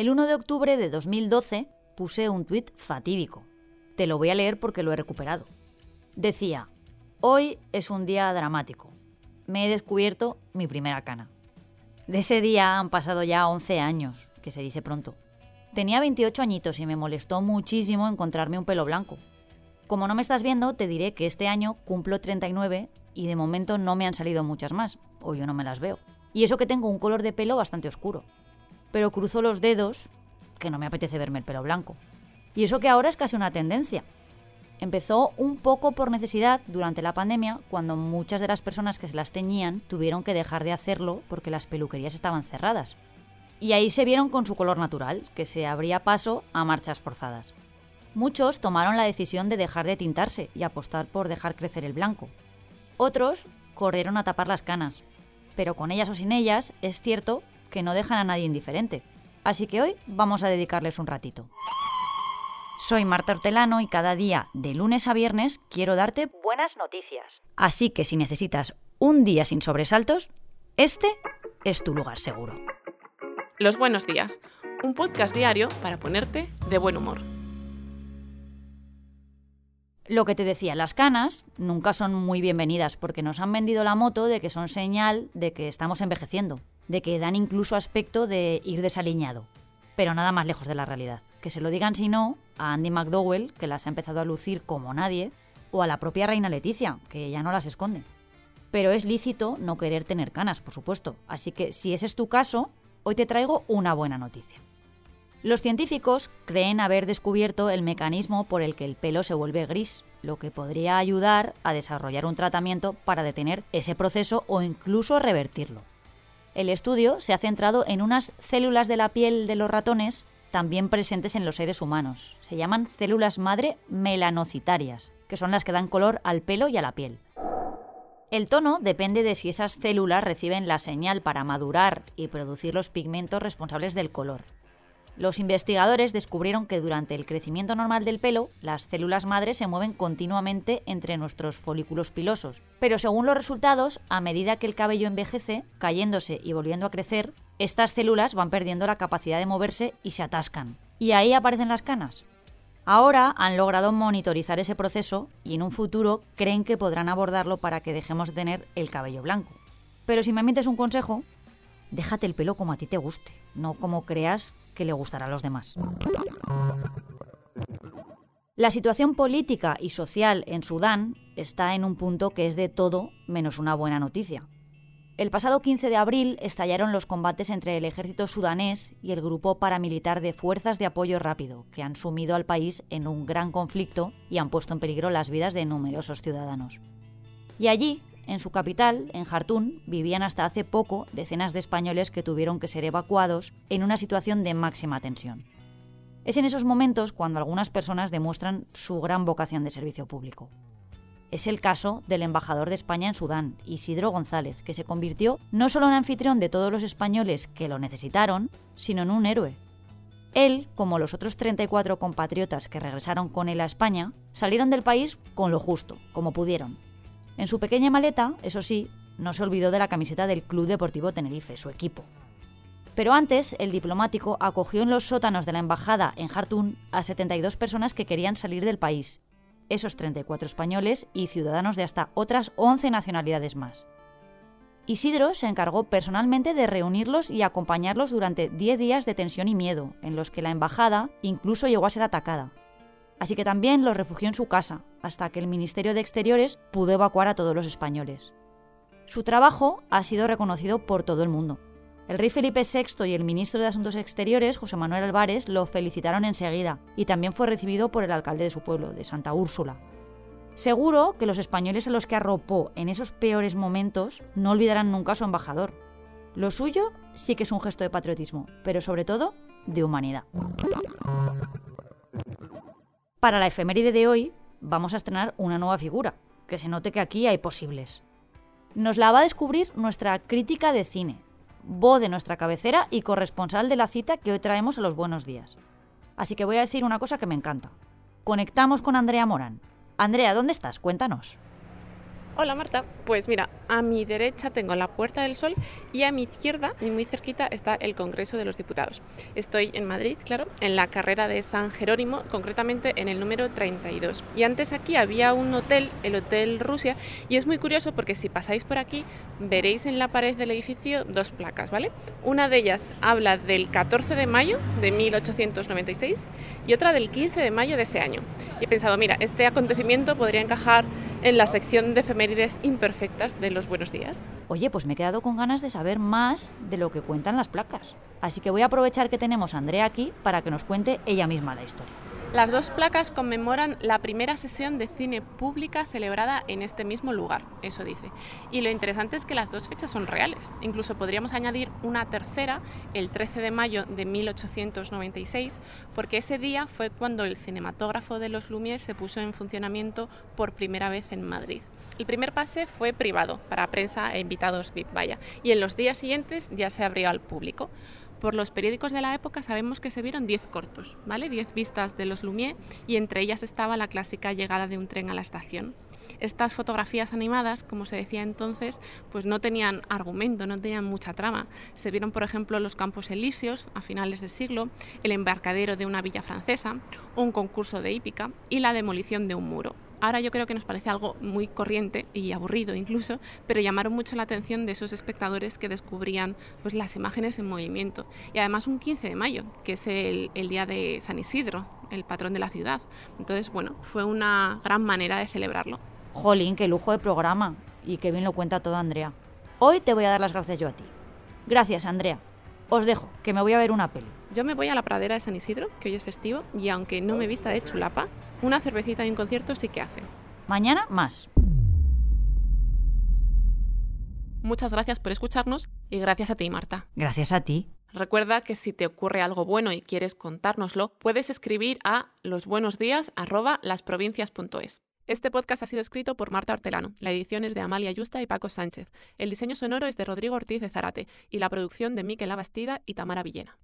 El 1 de octubre de 2012 puse un tuit fatídico. Te lo voy a leer porque lo he recuperado. Decía, hoy es un día dramático. Me he descubierto mi primera cana. De ese día han pasado ya 11 años, que se dice pronto. Tenía 28 añitos y me molestó muchísimo encontrarme un pelo blanco. Como no me estás viendo, te diré que este año cumplo 39 y de momento no me han salido muchas más, o yo no me las veo. Y eso que tengo un color de pelo bastante oscuro. Pero cruzo los dedos, que no me apetece verme el pelo blanco. Y eso que ahora es casi una tendencia. Empezó un poco por necesidad durante la pandemia, cuando muchas de las personas que se las teñían tuvieron que dejar de hacerlo porque las peluquerías estaban cerradas. Y ahí se vieron con su color natural, que se abría paso a marchas forzadas. Muchos tomaron la decisión de dejar de tintarse y apostar por dejar crecer el blanco. Otros corrieron a tapar las canas. Pero con ellas o sin ellas, es cierto que no dejan a nadie indiferente. Así que hoy vamos a dedicarles un ratito. Soy Marta Hortelano y cada día, de lunes a viernes, quiero darte buenas noticias. Así que si necesitas un día sin sobresaltos, este es tu lugar seguro. Los buenos días, un podcast diario para ponerte de buen humor. Lo que te decía, las canas nunca son muy bienvenidas porque nos han vendido la moto de que son señal de que estamos envejeciendo, de que dan incluso aspecto de ir desaliñado. Pero nada más lejos de la realidad. Que se lo digan si no a Andy McDowell, que las ha empezado a lucir como nadie, o a la propia reina Leticia, que ya no las esconde. Pero es lícito no querer tener canas, por supuesto. Así que si ese es tu caso, hoy te traigo una buena noticia. Los científicos creen haber descubierto el mecanismo por el que el pelo se vuelve gris, lo que podría ayudar a desarrollar un tratamiento para detener ese proceso o incluso revertirlo. El estudio se ha centrado en unas células de la piel de los ratones también presentes en los seres humanos. Se llaman células madre melanocitarias, que son las que dan color al pelo y a la piel. El tono depende de si esas células reciben la señal para madurar y producir los pigmentos responsables del color. Los investigadores descubrieron que durante el crecimiento normal del pelo, las células madres se mueven continuamente entre nuestros folículos pilosos. Pero según los resultados, a medida que el cabello envejece, cayéndose y volviendo a crecer, estas células van perdiendo la capacidad de moverse y se atascan. Y ahí aparecen las canas. Ahora han logrado monitorizar ese proceso y en un futuro creen que podrán abordarlo para que dejemos de tener el cabello blanco. Pero si me mientes un consejo, déjate el pelo como a ti te guste, no como creas que le gustará a los demás. La situación política y social en Sudán está en un punto que es de todo menos una buena noticia. El pasado 15 de abril estallaron los combates entre el ejército sudanés y el grupo paramilitar de Fuerzas de Apoyo Rápido, que han sumido al país en un gran conflicto y han puesto en peligro las vidas de numerosos ciudadanos. Y allí, en su capital, en Jartún, vivían hasta hace poco decenas de españoles que tuvieron que ser evacuados en una situación de máxima tensión. Es en esos momentos cuando algunas personas demuestran su gran vocación de servicio público. Es el caso del embajador de España en Sudán, Isidro González, que se convirtió no solo en anfitrión de todos los españoles que lo necesitaron, sino en un héroe. Él, como los otros 34 compatriotas que regresaron con él a España, salieron del país con lo justo, como pudieron, en su pequeña maleta, eso sí, no se olvidó de la camiseta del Club Deportivo Tenerife, su equipo. Pero antes, el diplomático acogió en los sótanos de la embajada en Jartún a 72 personas que querían salir del país, esos 34 españoles y ciudadanos de hasta otras 11 nacionalidades más. Isidro se encargó personalmente de reunirlos y acompañarlos durante 10 días de tensión y miedo, en los que la embajada incluso llegó a ser atacada, así que también los refugió en su casa, hasta que el Ministerio de Exteriores pudo evacuar a todos los españoles. Su trabajo ha sido reconocido por todo el mundo. El rey Felipe VI y el ministro de Asuntos Exteriores, José Manuel Álvarez, lo felicitaron enseguida y también fue recibido por el alcalde de su pueblo, de Santa Úrsula. Seguro que los españoles a los que arropó en esos peores momentos no olvidarán nunca a su embajador. Lo suyo sí que es un gesto de patriotismo, pero sobre todo de humanidad. Para la efeméride de hoy vamos a estrenar una nueva figura, que se note que aquí hay posibles. Nos la va a descubrir nuestra crítica de cine, voz de nuestra cabecera y corresponsal de la cita que hoy traemos a los buenos días. Así que voy a decir una cosa que me encanta. Conectamos con Andrea Morán. Andrea, ¿dónde estás? Cuéntanos. Hola Marta, pues mira, a mi derecha tengo la Puerta del Sol y a mi izquierda, y muy cerquita, está el Congreso de los Diputados. Estoy en Madrid, claro, en la carrera de San Jerónimo, concretamente en el número 32. Y antes aquí había un hotel, el Hotel Rusia, y es muy curioso porque si pasáis por aquí veréis en la pared del edificio dos placas, ¿vale? Una de ellas habla del 14 de mayo de 1896 y otra del 15 de mayo de ese año. Y he pensado, mira, este acontecimiento podría encajar en la sección de efemérides imperfectas de los buenos días. Oye, pues me he quedado con ganas de saber más de lo que cuentan las placas. Así que voy a aprovechar que tenemos a Andrea aquí para que nos cuente ella misma la historia. Las dos placas conmemoran la primera sesión de cine pública celebrada en este mismo lugar, eso dice. Y lo interesante es que las dos fechas son reales. Incluso podríamos añadir una tercera, el 13 de mayo de 1896, porque ese día fue cuando el cinematógrafo de los Lumière se puso en funcionamiento por primera vez en Madrid. El primer pase fue privado, para prensa e invitados VIP, vaya, y en los días siguientes ya se abrió al público. Por los periódicos de la época sabemos que se vieron 10 cortos, ¿vale? 10 vistas de los Lumière y entre ellas estaba la clásica llegada de un tren a la estación. Estas fotografías animadas, como se decía entonces, pues no tenían argumento, no tenían mucha trama. Se vieron, por ejemplo, los campos elíseos a finales del siglo, el embarcadero de una villa francesa, un concurso de hípica y la demolición de un muro. Ahora yo creo que nos parece algo muy corriente y aburrido incluso, pero llamaron mucho la atención de esos espectadores que descubrían pues, las imágenes en movimiento. Y además un 15 de mayo, que es el, el día de San Isidro, el patrón de la ciudad. Entonces, bueno, fue una gran manera de celebrarlo. Jolín, qué lujo de programa. Y qué bien lo cuenta todo Andrea. Hoy te voy a dar las gracias yo a ti. Gracias, Andrea. Os dejo, que me voy a ver una peli. Yo me voy a la pradera de San Isidro, que hoy es festivo, y aunque no me vista de chulapa, una cervecita y un concierto sí que hace. Mañana más. Muchas gracias por escucharnos y gracias a ti, Marta. Gracias a ti. Recuerda que si te ocurre algo bueno y quieres contárnoslo, puedes escribir a losbuenosdías@lasprovincias.es. Este podcast ha sido escrito por Marta Hortelano, la edición es de Amalia Yusta y Paco Sánchez, el diseño sonoro es de Rodrigo Ortiz de Zarate y la producción de Miquel Abastida y Tamara Villena.